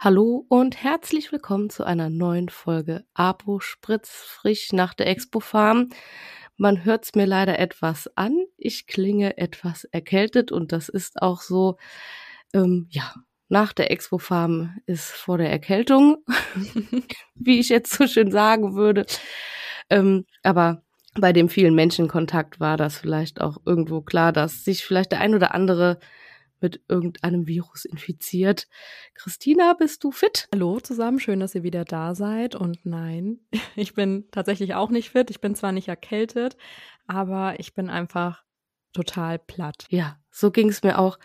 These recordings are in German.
Hallo und herzlich willkommen zu einer neuen Folge Apo Spritz frisch nach der Expo Farm. Man hört's mir leider etwas an. Ich klinge etwas erkältet und das ist auch so, ähm, ja, nach der Expo Farm ist vor der Erkältung, wie ich jetzt so schön sagen würde. Ähm, aber bei dem vielen Menschenkontakt war das vielleicht auch irgendwo klar, dass sich vielleicht der ein oder andere mit irgendeinem Virus infiziert. Christina, bist du fit? Hallo zusammen, schön, dass ihr wieder da seid. Und nein, ich bin tatsächlich auch nicht fit. Ich bin zwar nicht erkältet, aber ich bin einfach total platt. Ja, so ging es mir auch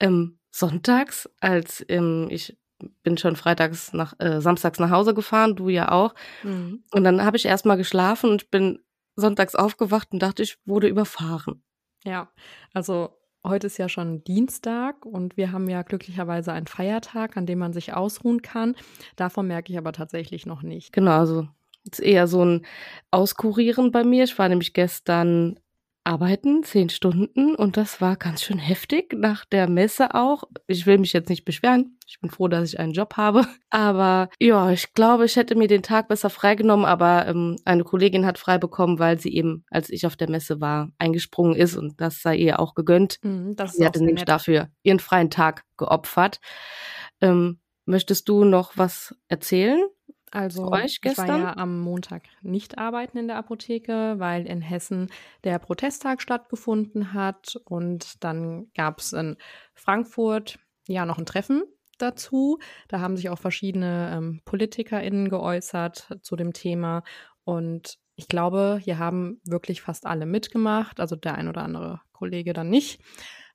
ähm, sonntags, als ähm, ich bin schon freitags nach äh, samstags nach Hause gefahren, du ja auch. Mhm. Und dann habe ich erstmal geschlafen und bin sonntags aufgewacht und dachte, ich wurde überfahren. Ja, also heute ist ja schon Dienstag und wir haben ja glücklicherweise einen Feiertag, an dem man sich ausruhen kann. Davon merke ich aber tatsächlich noch nicht. Genau, also ist eher so ein Auskurieren bei mir. Ich war nämlich gestern arbeiten, zehn Stunden und das war ganz schön heftig nach der Messe auch. Ich will mich jetzt nicht beschweren. Ich bin froh, dass ich einen Job habe. Aber ja, ich glaube, ich hätte mir den Tag besser freigenommen, aber ähm, eine Kollegin hat frei bekommen, weil sie eben, als ich auf der Messe war, eingesprungen ist und das sei ihr auch gegönnt. Mhm, sie hatte nämlich nett. dafür ihren freien Tag geopfert. Ähm, möchtest du noch was erzählen? Also euch gestern? ich war ja am Montag nicht arbeiten in der Apotheke, weil in Hessen der Protesttag stattgefunden hat und dann gab es in Frankfurt ja noch ein Treffen dazu. Da haben sich auch verschiedene ähm, PolitikerInnen geäußert zu dem Thema und ich glaube, hier haben wirklich fast alle mitgemacht, also der ein oder andere Kollege dann nicht.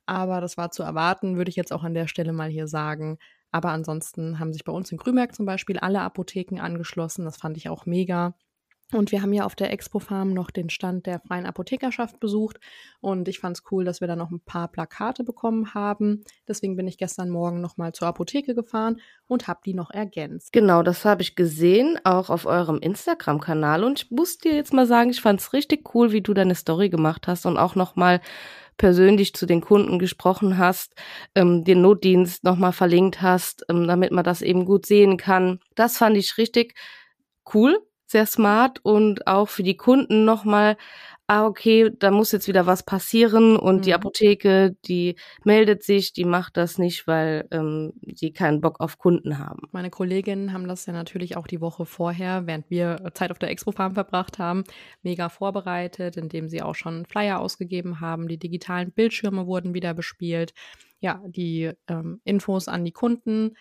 Aber das war zu erwarten, würde ich jetzt auch an der Stelle mal hier sagen. Aber ansonsten haben sich bei uns in Grünberg zum Beispiel alle Apotheken angeschlossen. Das fand ich auch mega. Und wir haben ja auf der Expo Farm noch den Stand der freien Apothekerschaft besucht. Und ich fand es cool, dass wir da noch ein paar Plakate bekommen haben. Deswegen bin ich gestern Morgen nochmal zur Apotheke gefahren und habe die noch ergänzt. Genau, das habe ich gesehen, auch auf eurem Instagram-Kanal. Und ich muss dir jetzt mal sagen, ich fand es richtig cool, wie du deine Story gemacht hast und auch nochmal persönlich zu den Kunden gesprochen hast, ähm, den Notdienst nochmal verlinkt hast, ähm, damit man das eben gut sehen kann. Das fand ich richtig cool, sehr smart und auch für die Kunden nochmal ah, okay, da muss jetzt wieder was passieren und mhm. die Apotheke, die meldet sich, die macht das nicht, weil ähm, die keinen Bock auf Kunden haben. Meine Kolleginnen haben das ja natürlich auch die Woche vorher, während wir Zeit auf der Expo Farm verbracht haben, mega vorbereitet, indem sie auch schon Flyer ausgegeben haben. Die digitalen Bildschirme wurden wieder bespielt. Ja, die ähm, Infos an die Kunden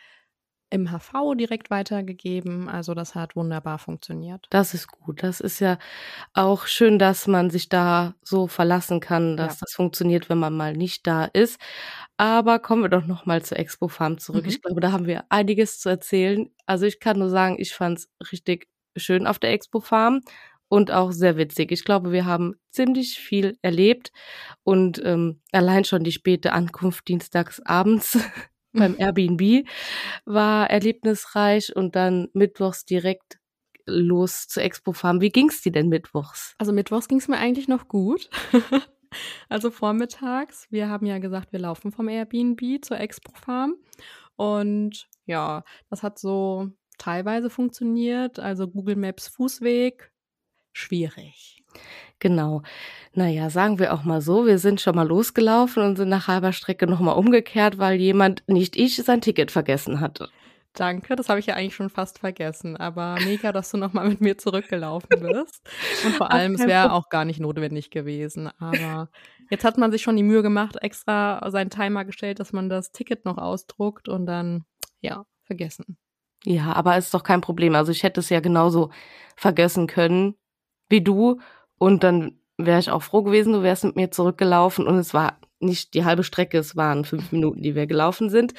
im HV direkt weitergegeben. Also das hat wunderbar funktioniert. Das ist gut. Das ist ja auch schön, dass man sich da so verlassen kann, dass ja. das funktioniert, wenn man mal nicht da ist. Aber kommen wir doch noch mal zur Expo Farm zurück. Mhm. Ich glaube, da haben wir einiges zu erzählen. Also ich kann nur sagen, ich fand es richtig schön auf der Expo Farm und auch sehr witzig. Ich glaube, wir haben ziemlich viel erlebt und ähm, allein schon die späte Ankunft dienstags abends beim Airbnb war erlebnisreich und dann mittwochs direkt los zur Expo Farm. Wie ging's dir denn mittwochs? Also mittwochs ging's mir eigentlich noch gut. also vormittags. Wir haben ja gesagt, wir laufen vom Airbnb zur Expo Farm und ja, das hat so teilweise funktioniert. Also Google Maps Fußweg schwierig. Genau. Naja, sagen wir auch mal so, wir sind schon mal losgelaufen und sind nach halber Strecke nochmal umgekehrt, weil jemand, nicht ich, sein Ticket vergessen hatte. Danke, das habe ich ja eigentlich schon fast vergessen. Aber mega, dass du nochmal mit mir zurückgelaufen bist. Und vor allem, es wäre auch gar nicht notwendig gewesen. Aber jetzt hat man sich schon die Mühe gemacht, extra seinen Timer gestellt, dass man das Ticket noch ausdruckt und dann, ja, vergessen. Ja, aber ist doch kein Problem. Also ich hätte es ja genauso vergessen können wie du und dann wäre ich auch froh gewesen, du wärst mit mir zurückgelaufen und es war nicht die halbe Strecke, es waren fünf Minuten, die wir gelaufen sind.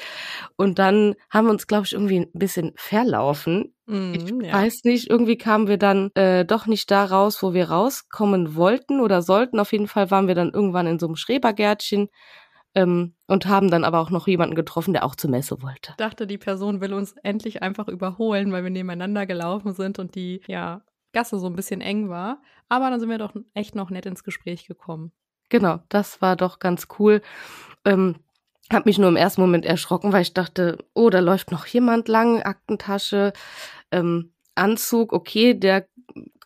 Und dann haben wir uns, glaube ich, irgendwie ein bisschen verlaufen. Mm, ich ja. weiß nicht, irgendwie kamen wir dann äh, doch nicht da raus, wo wir rauskommen wollten oder sollten. Auf jeden Fall waren wir dann irgendwann in so einem Schrebergärtchen ähm, und haben dann aber auch noch jemanden getroffen, der auch zur Messe wollte. Ich dachte, die Person will uns endlich einfach überholen, weil wir nebeneinander gelaufen sind und die ja Gasse so ein bisschen eng war. Aber dann sind wir doch echt noch nett ins Gespräch gekommen. Genau, das war doch ganz cool. Ähm, Hab mich nur im ersten Moment erschrocken, weil ich dachte, oh, da läuft noch jemand lang, Aktentasche, ähm, Anzug, okay, der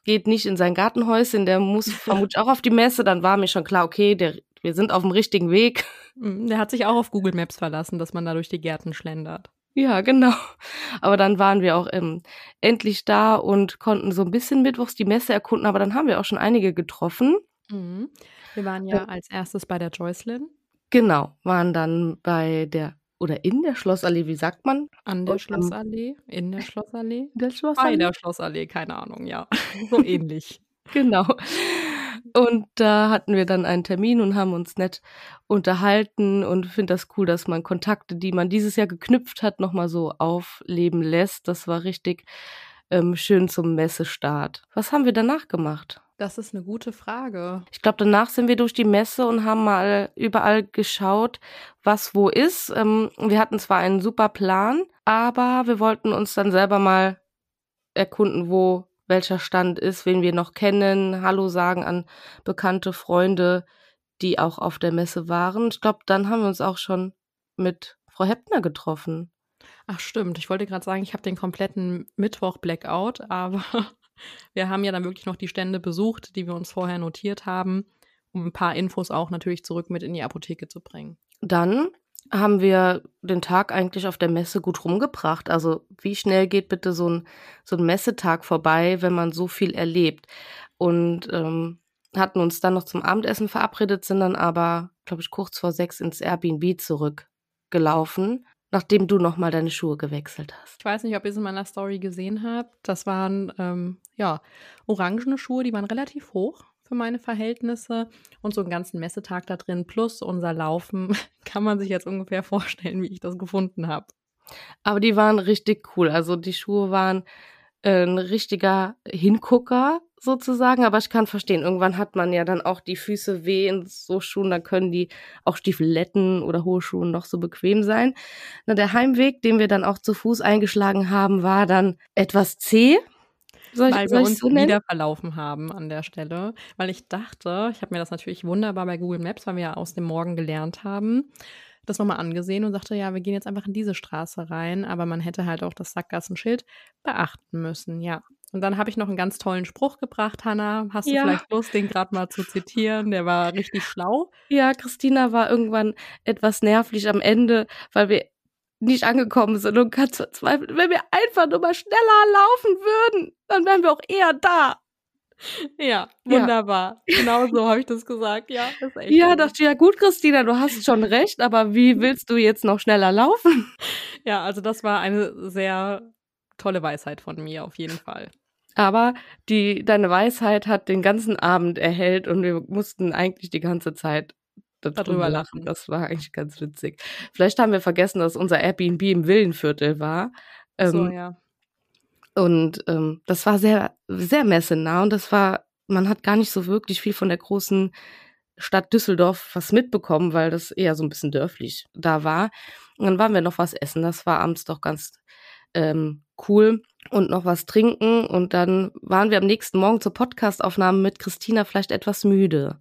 geht nicht in sein Gartenhäuschen, der muss vermutlich auch auf die Messe. Dann war mir schon klar, okay, der, wir sind auf dem richtigen Weg. Mhm, der hat sich auch auf Google Maps verlassen, dass man da durch die Gärten schlendert. Ja, genau. Aber dann waren wir auch ähm, endlich da und konnten so ein bisschen mittwochs die Messe erkunden, aber dann haben wir auch schon einige getroffen. Mhm. Wir waren ja als erstes bei der Joycelyn. Genau, waren dann bei der oder in der Schlossallee, wie sagt man? An der Schlossallee, in der Schlossallee, der Schlossallee? bei der Schlossallee, keine Ahnung, ja, so ähnlich. Genau. Und da hatten wir dann einen Termin und haben uns nett unterhalten und finde das cool, dass man Kontakte, die man dieses Jahr geknüpft hat, nochmal so aufleben lässt. Das war richtig ähm, schön zum Messestart. Was haben wir danach gemacht? Das ist eine gute Frage. Ich glaube, danach sind wir durch die Messe und haben mal überall geschaut, was wo ist. Ähm, wir hatten zwar einen super Plan, aber wir wollten uns dann selber mal erkunden, wo welcher Stand ist, wen wir noch kennen, Hallo sagen an bekannte Freunde, die auch auf der Messe waren. Ich glaube, dann haben wir uns auch schon mit Frau Heppner getroffen. Ach stimmt, ich wollte gerade sagen, ich habe den kompletten Mittwoch Blackout, aber wir haben ja dann wirklich noch die Stände besucht, die wir uns vorher notiert haben, um ein paar Infos auch natürlich zurück mit in die Apotheke zu bringen. Dann haben wir den Tag eigentlich auf der Messe gut rumgebracht. Also wie schnell geht bitte so ein, so ein Messetag vorbei, wenn man so viel erlebt? Und ähm, hatten uns dann noch zum Abendessen verabredet, sind dann aber, glaube ich, kurz vor sechs ins Airbnb zurückgelaufen nachdem du nochmal deine Schuhe gewechselt hast. Ich weiß nicht, ob ihr es in meiner Story gesehen habt. Das waren ähm, ja orangene Schuhe, die waren relativ hoch für meine Verhältnisse und so einen ganzen Messetag da drin plus unser Laufen kann man sich jetzt ungefähr vorstellen, wie ich das gefunden habe. Aber die waren richtig cool. Also die Schuhe waren äh, ein richtiger Hingucker sozusagen, aber ich kann verstehen, irgendwann hat man ja dann auch die Füße weh in so Schuhen, dann können die auch Stiefeletten oder hohe Schuhe noch so bequem sein. Na, der Heimweg, den wir dann auch zu Fuß eingeschlagen haben, war dann etwas zäh. Soll ich, weil wir uns so wieder verlaufen haben an der Stelle, weil ich dachte, ich habe mir das natürlich wunderbar bei Google Maps, weil wir ja aus dem Morgen gelernt haben, das nochmal angesehen und sagte, ja, wir gehen jetzt einfach in diese Straße rein, aber man hätte halt auch das Sackgassenschild beachten müssen, ja. Und dann habe ich noch einen ganz tollen Spruch gebracht, Hanna. Hast du ja. vielleicht Lust, den gerade mal zu zitieren? Der war richtig schlau. Ja, Christina war irgendwann etwas nervlich am Ende, weil wir nicht angekommen sind und ganz verzweifelt. Wenn wir einfach nur mal schneller laufen würden, dann wären wir auch eher da. Ja, wunderbar. Ja. Genau so habe ich das gesagt. Ja, ist echt ja gut. dachte ich, ja gut, Christina, du hast schon recht, aber wie willst du jetzt noch schneller laufen? Ja, also das war eine sehr tolle Weisheit von mir auf jeden Fall. Aber die, deine Weisheit hat den ganzen Abend erhellt und wir mussten eigentlich die ganze Zeit darüber lachen. Das war eigentlich ganz witzig. Vielleicht haben wir vergessen, dass unser Airbnb im Villenviertel war. so, ähm, ja. Und ähm, das war sehr, sehr messenah und das war, man hat gar nicht so wirklich viel von der großen Stadt Düsseldorf was mitbekommen, weil das eher so ein bisschen dörflich da war. Und dann waren wir noch was essen. Das war abends doch ganz ähm, cool und noch was trinken. Und dann waren wir am nächsten Morgen zur Podcastaufnahme mit Christina vielleicht etwas müde.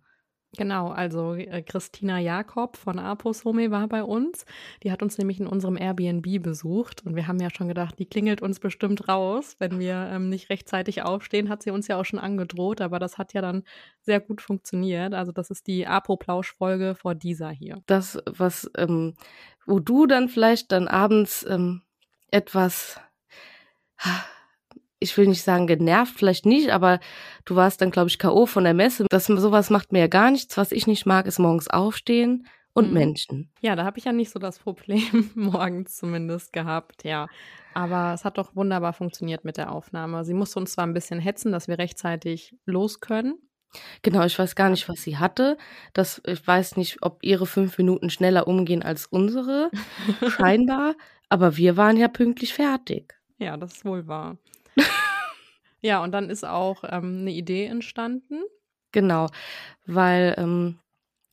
Genau, also äh, Christina Jakob von Apos Home war bei uns. Die hat uns nämlich in unserem Airbnb besucht und wir haben ja schon gedacht, die klingelt uns bestimmt raus, wenn wir ähm, nicht rechtzeitig aufstehen, hat sie uns ja auch schon angedroht, aber das hat ja dann sehr gut funktioniert. Also das ist die Apo-Plausch-Folge vor dieser hier. Das, was, ähm, wo du dann vielleicht dann abends ähm, etwas ich will nicht sagen genervt, vielleicht nicht, aber du warst dann, glaube ich, K.O. von der Messe. Das, sowas macht mir ja gar nichts. Was ich nicht mag, ist morgens aufstehen und mhm. Menschen. Ja, da habe ich ja nicht so das Problem morgens zumindest gehabt, ja. Aber es hat doch wunderbar funktioniert mit der Aufnahme. Sie musste uns zwar ein bisschen hetzen, dass wir rechtzeitig los können. Genau, ich weiß gar nicht, was sie hatte. Das, ich weiß nicht, ob ihre fünf Minuten schneller umgehen als unsere, scheinbar. Aber wir waren ja pünktlich fertig. Ja, das ist wohl wahr. ja, und dann ist auch ähm, eine Idee entstanden. Genau, weil ähm,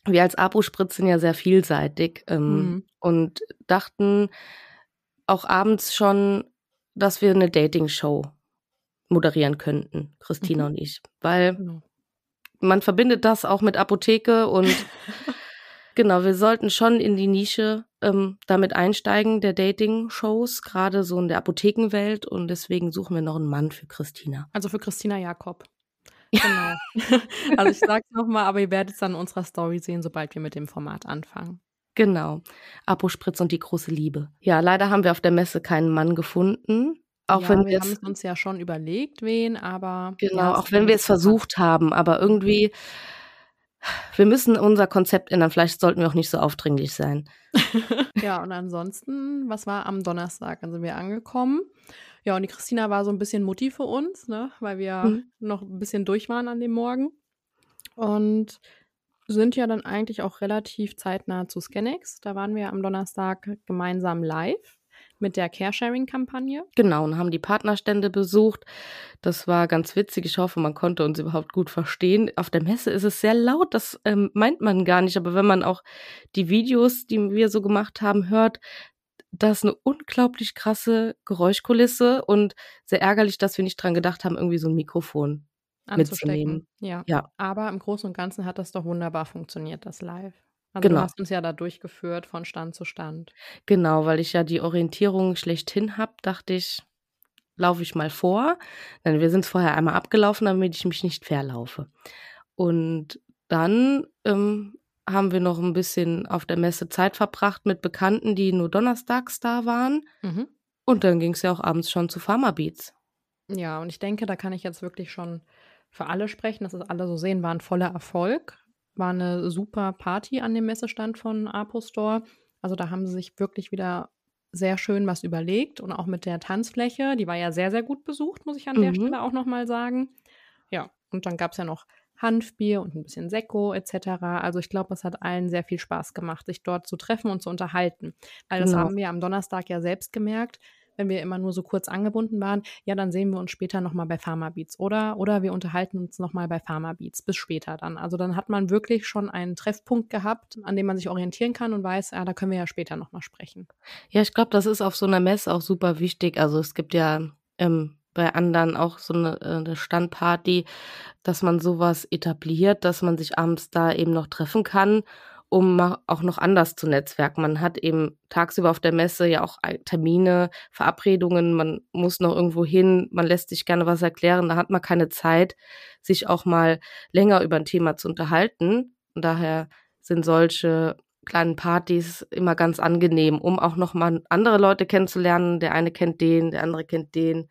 wir als Apo-Spritz sind ja sehr vielseitig ähm, mhm. und dachten auch abends schon, dass wir eine Dating-Show moderieren könnten, Christina mhm. und ich. Weil genau. man verbindet das auch mit Apotheke und Genau, wir sollten schon in die Nische ähm, damit einsteigen, der Dating-Shows, gerade so in der Apothekenwelt. Und deswegen suchen wir noch einen Mann für Christina. Also für Christina Jakob. Genau. also ich sag's nochmal, aber ihr werdet es dann in unserer Story sehen, sobald wir mit dem Format anfangen. Genau. Apospritz und die große Liebe. Ja, leider haben wir auf der Messe keinen Mann gefunden. Auch ja, wenn wir haben es uns ja schon überlegt, wen, aber. Genau, ja, auch wenn wir es versucht haben, aber irgendwie wir müssen unser Konzept ändern. Vielleicht sollten wir auch nicht so aufdringlich sein. ja, und ansonsten, was war am Donnerstag? Dann sind wir angekommen. Ja, und die Christina war so ein bisschen Mutti für uns, ne, weil wir mhm. noch ein bisschen durch waren an dem Morgen. Und sind ja dann eigentlich auch relativ zeitnah zu Scanex. Da waren wir am Donnerstag gemeinsam live mit der Caresharing-Kampagne. Genau, und haben die Partnerstände besucht. Das war ganz witzig. Ich hoffe, man konnte uns überhaupt gut verstehen. Auf der Messe ist es sehr laut, das ähm, meint man gar nicht. Aber wenn man auch die Videos, die wir so gemacht haben, hört, das ist eine unglaublich krasse Geräuschkulisse und sehr ärgerlich, dass wir nicht dran gedacht haben, irgendwie so ein Mikrofon mitzunehmen. Ja. ja. Aber im Großen und Ganzen hat das doch wunderbar funktioniert, das Live. Also genau. du hast uns ja da durchgeführt von Stand zu Stand. Genau, weil ich ja die Orientierung schlechthin habe, dachte ich, laufe ich mal vor. Denn wir sind vorher einmal abgelaufen, damit ich mich nicht verlaufe. Und dann ähm, haben wir noch ein bisschen auf der Messe Zeit verbracht mit Bekannten, die nur donnerstags da waren. Mhm. Und dann ging es ja auch abends schon zu Pharma Beats. Ja, und ich denke, da kann ich jetzt wirklich schon für alle sprechen, dass es alle so sehen, war ein voller Erfolg. War eine super Party an dem Messestand von Apo Store. Also da haben sie sich wirklich wieder sehr schön was überlegt und auch mit der Tanzfläche, die war ja sehr, sehr gut besucht, muss ich an mhm. der Stelle auch nochmal sagen. Ja, und dann gab es ja noch Hanfbier und ein bisschen Sekko etc. Also ich glaube, es hat allen sehr viel Spaß gemacht, sich dort zu treffen und zu unterhalten. Weil das genau. haben wir am Donnerstag ja selbst gemerkt wenn wir immer nur so kurz angebunden waren, ja, dann sehen wir uns später nochmal bei Pharmabeats oder, oder wir unterhalten uns nochmal bei Pharmabeats, bis später dann. Also dann hat man wirklich schon einen Treffpunkt gehabt, an dem man sich orientieren kann und weiß, ja, da können wir ja später nochmal sprechen. Ja, ich glaube, das ist auf so einer Messe auch super wichtig. Also es gibt ja ähm, bei anderen auch so eine, äh, eine Standparty, dass man sowas etabliert, dass man sich abends da eben noch treffen kann um auch noch anders zu netzwerken. Man hat eben tagsüber auf der Messe ja auch Termine, Verabredungen, man muss noch irgendwo hin, man lässt sich gerne was erklären, da hat man keine Zeit, sich auch mal länger über ein Thema zu unterhalten. Und daher sind solche kleinen Partys immer ganz angenehm, um auch noch mal andere Leute kennenzulernen. Der eine kennt den, der andere kennt den,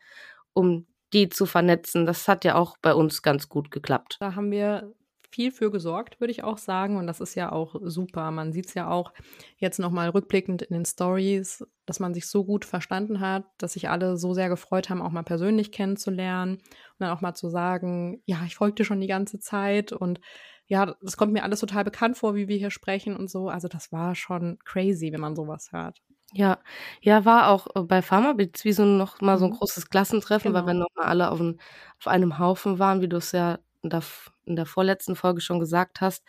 um die zu vernetzen. Das hat ja auch bei uns ganz gut geklappt. Da haben wir viel für gesorgt, würde ich auch sagen. Und das ist ja auch super. Man sieht es ja auch jetzt nochmal rückblickend in den Stories, dass man sich so gut verstanden hat, dass sich alle so sehr gefreut haben, auch mal persönlich kennenzulernen und dann auch mal zu sagen, ja, ich folgte schon die ganze Zeit und ja, das kommt mir alles total bekannt vor, wie wir hier sprechen und so. Also das war schon crazy, wenn man sowas hört. Ja, ja, war auch äh, bei Pharmabits wie so noch mal so ein mhm. großes Klassentreffen, genau. weil wir noch mal alle auf, ein, auf einem Haufen waren, wie du es ja in der vorletzten Folge schon gesagt hast,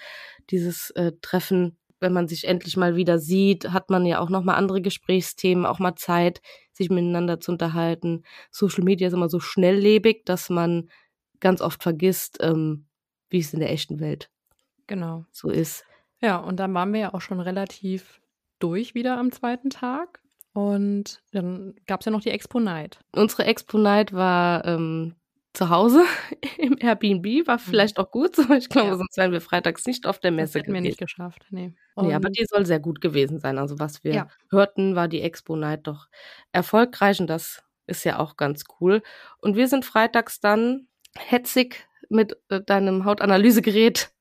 dieses äh, Treffen, wenn man sich endlich mal wieder sieht, hat man ja auch noch mal andere Gesprächsthemen, auch mal Zeit, sich miteinander zu unterhalten. Social Media ist immer so schnelllebig, dass man ganz oft vergisst, ähm, wie es in der echten Welt genau so ist. Ja, und dann waren wir ja auch schon relativ durch wieder am zweiten Tag. Und dann gab es ja noch die Expo Night. Unsere Expo Night war ähm, zu Hause im Airbnb, war mhm. vielleicht auch gut so. Ich glaube, ja. sonst wären wir freitags nicht auf der Messe das hätten gewesen. wir nicht geschafft, nee. nee. aber die soll sehr gut gewesen sein. Also was wir ja. hörten, war die Expo Night doch erfolgreich und das ist ja auch ganz cool. Und wir sind freitags dann hetzig mit äh, deinem Hautanalysegerät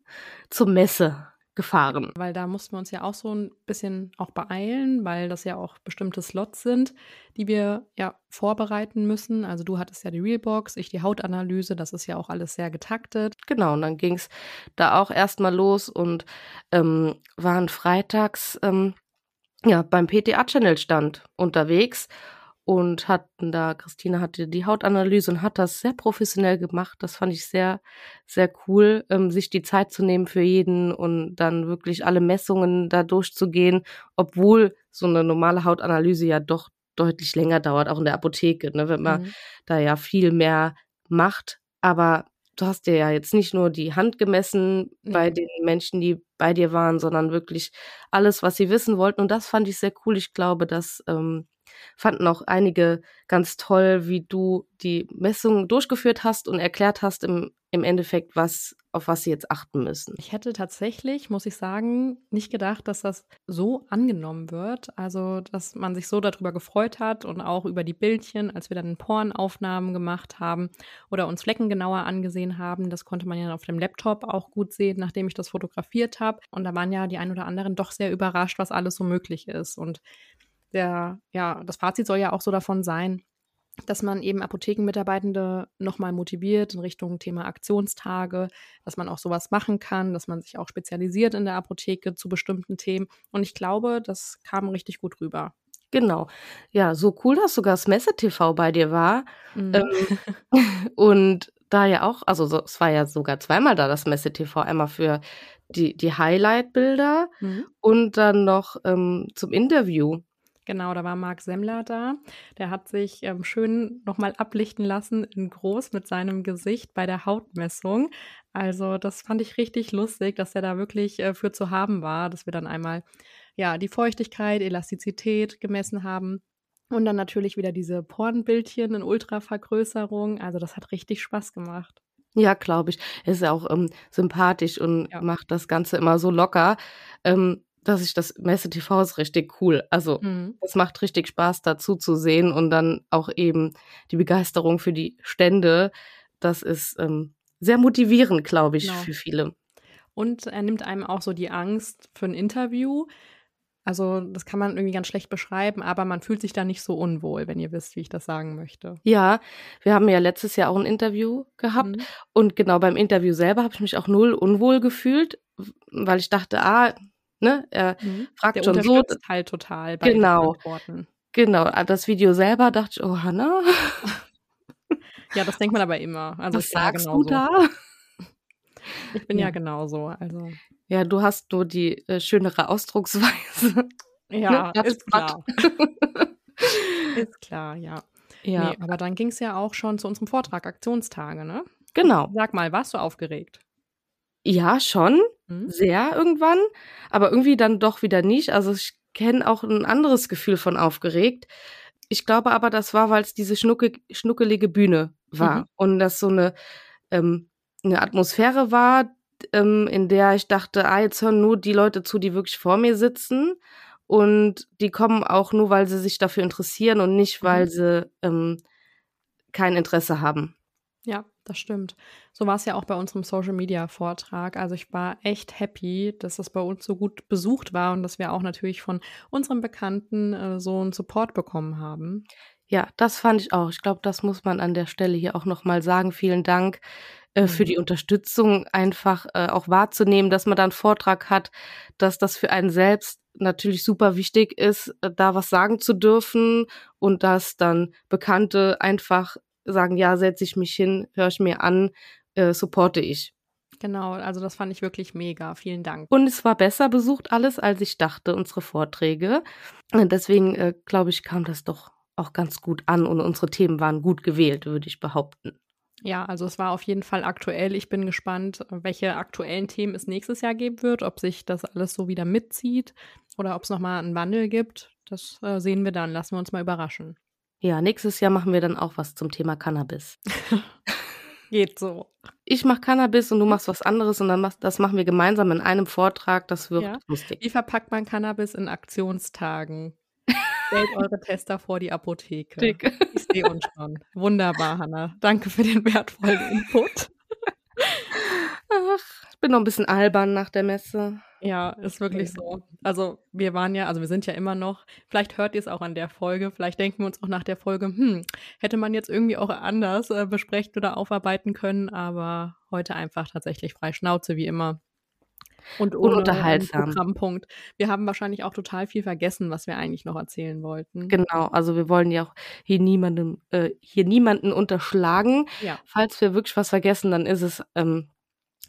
zur Messe gefahren. Weil da mussten wir uns ja auch so ein bisschen auch beeilen, weil das ja auch bestimmte Slots sind, die wir ja vorbereiten müssen. Also du hattest ja die Realbox, ich die Hautanalyse, das ist ja auch alles sehr getaktet. Genau, und dann ging es da auch erstmal los und ähm, waren freitags ähm, ja beim PTA-Channel-Stand unterwegs und hatten da, Christina hatte die Hautanalyse und hat das sehr professionell gemacht. Das fand ich sehr, sehr cool, ähm, sich die Zeit zu nehmen für jeden und dann wirklich alle Messungen da durchzugehen, obwohl so eine normale Hautanalyse ja doch deutlich länger dauert, auch in der Apotheke, ne, wenn man mhm. da ja viel mehr macht. Aber du hast dir ja jetzt nicht nur die Hand gemessen mhm. bei den Menschen, die bei dir waren, sondern wirklich alles, was sie wissen wollten. Und das fand ich sehr cool. Ich glaube, dass ähm, fanden auch einige ganz toll, wie du die Messung durchgeführt hast und erklärt hast im, im Endeffekt, was, auf was sie jetzt achten müssen. Ich hätte tatsächlich, muss ich sagen, nicht gedacht, dass das so angenommen wird. Also, dass man sich so darüber gefreut hat und auch über die Bildchen, als wir dann Pornaufnahmen gemacht haben oder uns Flecken genauer angesehen haben. Das konnte man ja auf dem Laptop auch gut sehen, nachdem ich das fotografiert habe. Und da waren ja die ein oder anderen doch sehr überrascht, was alles so möglich ist. Und der, ja, das Fazit soll ja auch so davon sein, dass man eben Apothekenmitarbeitende nochmal motiviert in Richtung Thema Aktionstage, dass man auch sowas machen kann, dass man sich auch spezialisiert in der Apotheke zu bestimmten Themen. Und ich glaube, das kam richtig gut rüber. Genau. Ja, so cool, dass sogar das Messe-TV bei dir war. Mhm. Ähm, und da ja auch, also so, es war ja sogar zweimal da, das Messe-TV. Einmal für die, die Highlight-Bilder mhm. und dann noch ähm, zum Interview. Genau, da war Marc Semmler da. Der hat sich ähm, schön nochmal ablichten lassen in groß mit seinem Gesicht bei der Hautmessung. Also das fand ich richtig lustig, dass er da wirklich äh, für zu haben war, dass wir dann einmal ja die Feuchtigkeit, Elastizität gemessen haben. Und dann natürlich wieder diese Pornbildchen in Ultravergrößerung. Also das hat richtig Spaß gemacht. Ja, glaube ich. Er ist ja auch ähm, sympathisch und ja. macht das Ganze immer so locker. Ähm, dass ich das Messe-TV ist richtig cool. Also mhm. es macht richtig Spaß dazu zu sehen und dann auch eben die Begeisterung für die Stände. Das ist ähm, sehr motivierend, glaube ich, genau. für viele. Und er nimmt einem auch so die Angst für ein Interview. Also das kann man irgendwie ganz schlecht beschreiben, aber man fühlt sich da nicht so unwohl, wenn ihr wisst, wie ich das sagen möchte. Ja, wir haben ja letztes Jahr auch ein Interview gehabt mhm. und genau beim Interview selber habe ich mich auch null unwohl gefühlt, weil ich dachte, ah, Ne? Er mhm. fragt Der schon so. halt total bei genau, Genau, ah, das Video selber dachte ich, oh Hanna. ja, das denkt man aber immer. Also Was sagst du da? Ich bin ja, ja genauso. Also. Ja, du hast nur die äh, schönere Ausdrucksweise. Ja, ne? ist klar. ist klar, ja. Ja. Nee, aber dann ging es ja auch schon zu unserem Vortrag Aktionstage, ne? Genau. Sag mal, warst du aufgeregt? Ja, schon. Mhm. Sehr irgendwann, aber irgendwie dann doch wieder nicht. Also ich kenne auch ein anderes Gefühl von aufgeregt. Ich glaube aber, das war, weil es diese schnucke, schnuckelige Bühne war mhm. und das so eine, ähm, eine Atmosphäre war, ähm, in der ich dachte, ah, jetzt hören nur die Leute zu, die wirklich vor mir sitzen und die kommen auch nur, weil sie sich dafür interessieren und nicht, weil mhm. sie ähm, kein Interesse haben. Ja, das stimmt. So war es ja auch bei unserem Social Media Vortrag. Also ich war echt happy, dass das bei uns so gut besucht war und dass wir auch natürlich von unseren Bekannten äh, so einen Support bekommen haben. Ja, das fand ich auch. Ich glaube, das muss man an der Stelle hier auch nochmal sagen. Vielen Dank äh, für die mhm. Unterstützung, einfach äh, auch wahrzunehmen, dass man da einen Vortrag hat, dass das für einen selbst natürlich super wichtig ist, äh, da was sagen zu dürfen und dass dann Bekannte einfach sagen, ja, setze ich mich hin, höre ich mir an, äh, supporte ich. Genau, also das fand ich wirklich mega. Vielen Dank. Und es war besser besucht alles, als ich dachte, unsere Vorträge. Und deswegen, äh, glaube ich, kam das doch auch ganz gut an und unsere Themen waren gut gewählt, würde ich behaupten. Ja, also es war auf jeden Fall aktuell. Ich bin gespannt, welche aktuellen Themen es nächstes Jahr geben wird, ob sich das alles so wieder mitzieht oder ob es nochmal einen Wandel gibt. Das äh, sehen wir dann. Lassen wir uns mal überraschen. Ja, nächstes Jahr machen wir dann auch was zum Thema Cannabis. Geht so. Ich mache Cannabis und du machst was anderes und dann machst, das machen wir gemeinsam in einem Vortrag. Das wird ja. lustig. Wie verpackt man Cannabis in Aktionstagen? Stellt eure Tester vor die Apotheke. Dick. Ich sehe uns schon. Wunderbar, Hanna. Danke für den wertvollen Input. Ach, ich bin noch ein bisschen albern nach der Messe. Ja, ist wirklich so. Also wir waren ja, also wir sind ja immer noch, vielleicht hört ihr es auch an der Folge, vielleicht denken wir uns auch nach der Folge, hm, hätte man jetzt irgendwie auch anders äh, besprechen oder aufarbeiten können, aber heute einfach tatsächlich frei Schnauze wie immer. Und ohne unterhaltsam. Programmpunkt. Wir haben wahrscheinlich auch total viel vergessen, was wir eigentlich noch erzählen wollten. Genau, also wir wollen ja auch hier niemanden, äh, hier niemanden unterschlagen. Ja. Falls wir wirklich was vergessen, dann ist es ähm,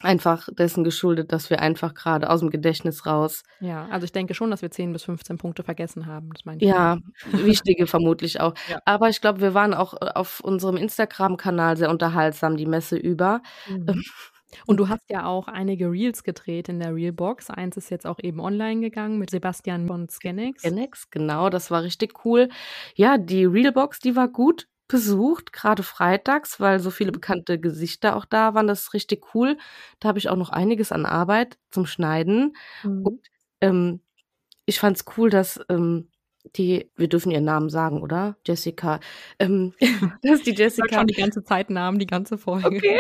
einfach dessen geschuldet, dass wir einfach gerade aus dem Gedächtnis raus Ja, also ich denke schon, dass wir 10 bis 15 Punkte vergessen haben. Das meine ich Ja, wichtige vermutlich auch. Ja. Aber ich glaube, wir waren auch, äh, auf unserem Instagram-Kanal sehr unterhaltsam die Messe über. Mhm. Und du hast ja auch einige Reels gedreht in der Reelbox. Eins ist jetzt auch eben online gegangen mit Sebastian von Scanex. Scanex, genau, das war richtig cool. Ja, die Reelbox, die war gut besucht, gerade freitags, weil so viele bekannte Gesichter auch da waren. Das ist richtig cool. Da habe ich auch noch einiges an Arbeit zum Schneiden. Mhm. Und ähm, ich fand's cool, dass ähm, die, wir dürfen ihren Namen sagen, oder? Jessica. Ähm, dass die Sag Jessica. schon die ganze Zeit Namen, die ganze Folge. Okay.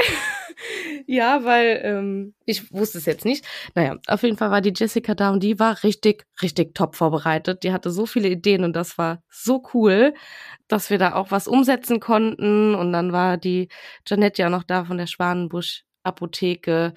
ja, weil ähm, ich wusste es jetzt nicht. Naja, auf jeden Fall war die Jessica da und die war richtig, richtig top vorbereitet. Die hatte so viele Ideen und das war so cool, dass wir da auch was umsetzen konnten. Und dann war die Janette ja noch da von der Schwanenbusch Apotheke.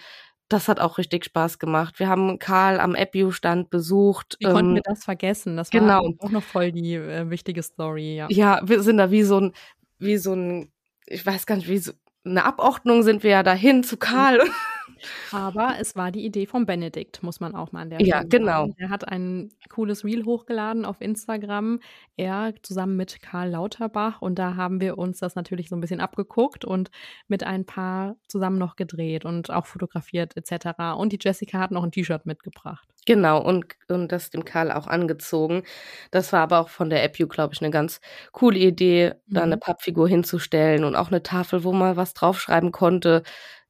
Das hat auch richtig Spaß gemacht. Wir haben Karl am Epiu-Stand besucht. Wie konnten ähm, wir das vergessen? Das genau. war auch noch voll die äh, wichtige Story, ja. Ja, wir sind da wie so ein, wie so ein, ich weiß gar nicht, wie so eine Abordnung sind wir ja dahin zu Karl. Aber es war die Idee von Benedikt, muss man auch mal an der Ja, Stelle genau. sagen. Er hat ein cooles Reel hochgeladen auf Instagram, er zusammen mit Karl Lauterbach. Und da haben wir uns das natürlich so ein bisschen abgeguckt und mit ein paar zusammen noch gedreht und auch fotografiert etc. Und die Jessica hat noch ein T-Shirt mitgebracht. Genau, und, und das dem Karl auch angezogen. Das war aber auch von der AppU, glaube ich, eine ganz coole Idee, da eine Mhm. Pappfigur hinzustellen und auch eine Tafel, wo man was draufschreiben konnte.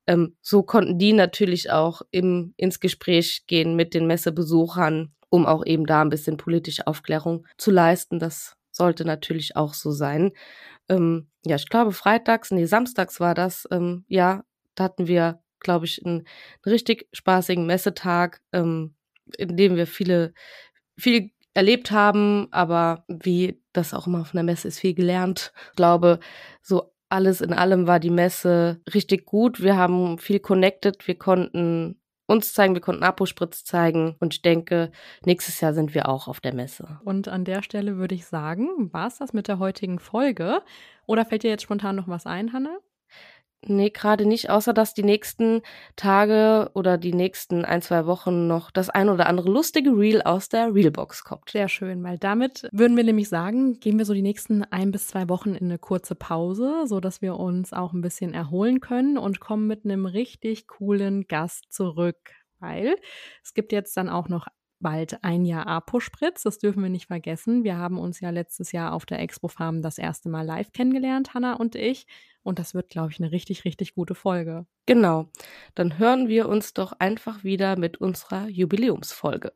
Ähm, so konnten die natürlich auch im, ins Gespräch gehen mit den Messebesuchern, um auch eben da ein bisschen politische Aufklärung zu leisten. Das sollte natürlich auch so sein. Ähm, ja, ich glaube, freitags, nee, samstags war das, ähm, ja, da hatten wir, glaube ich, einen, einen richtig spaßigen Messetag, ähm, in dem wir viele, viel erlebt haben, aber wie das auch immer auf einer Messe ist, viel gelernt. Ich glaube, so alles in allem war die Messe richtig gut. Wir haben viel connected, wir konnten uns zeigen, wir konnten Apospritz zeigen und ich denke, nächstes Jahr sind wir auch auf der Messe. Und an der Stelle würde ich sagen, war es das mit der heutigen Folge? Oder fällt dir jetzt spontan noch was ein, Hanne? Nee, gerade nicht, außer dass die nächsten Tage oder die nächsten ein, zwei Wochen noch das ein oder andere lustige Reel aus der Reelbox kommt. Sehr schön, weil damit würden wir nämlich sagen, gehen wir so die nächsten ein bis zwei Wochen in eine kurze Pause, so dass wir uns auch ein bisschen erholen können und kommen mit einem richtig coolen Gast zurück, weil es gibt jetzt dann auch noch bald ein Jahr Apo-Spritz, das dürfen wir nicht vergessen. Wir haben uns ja letztes Jahr auf der Expo Farm das erste Mal live kennengelernt, Hanna und ich. Und das wird, glaube ich, eine richtig, richtig gute Folge. Genau. Dann hören wir uns doch einfach wieder mit unserer Jubiläumsfolge.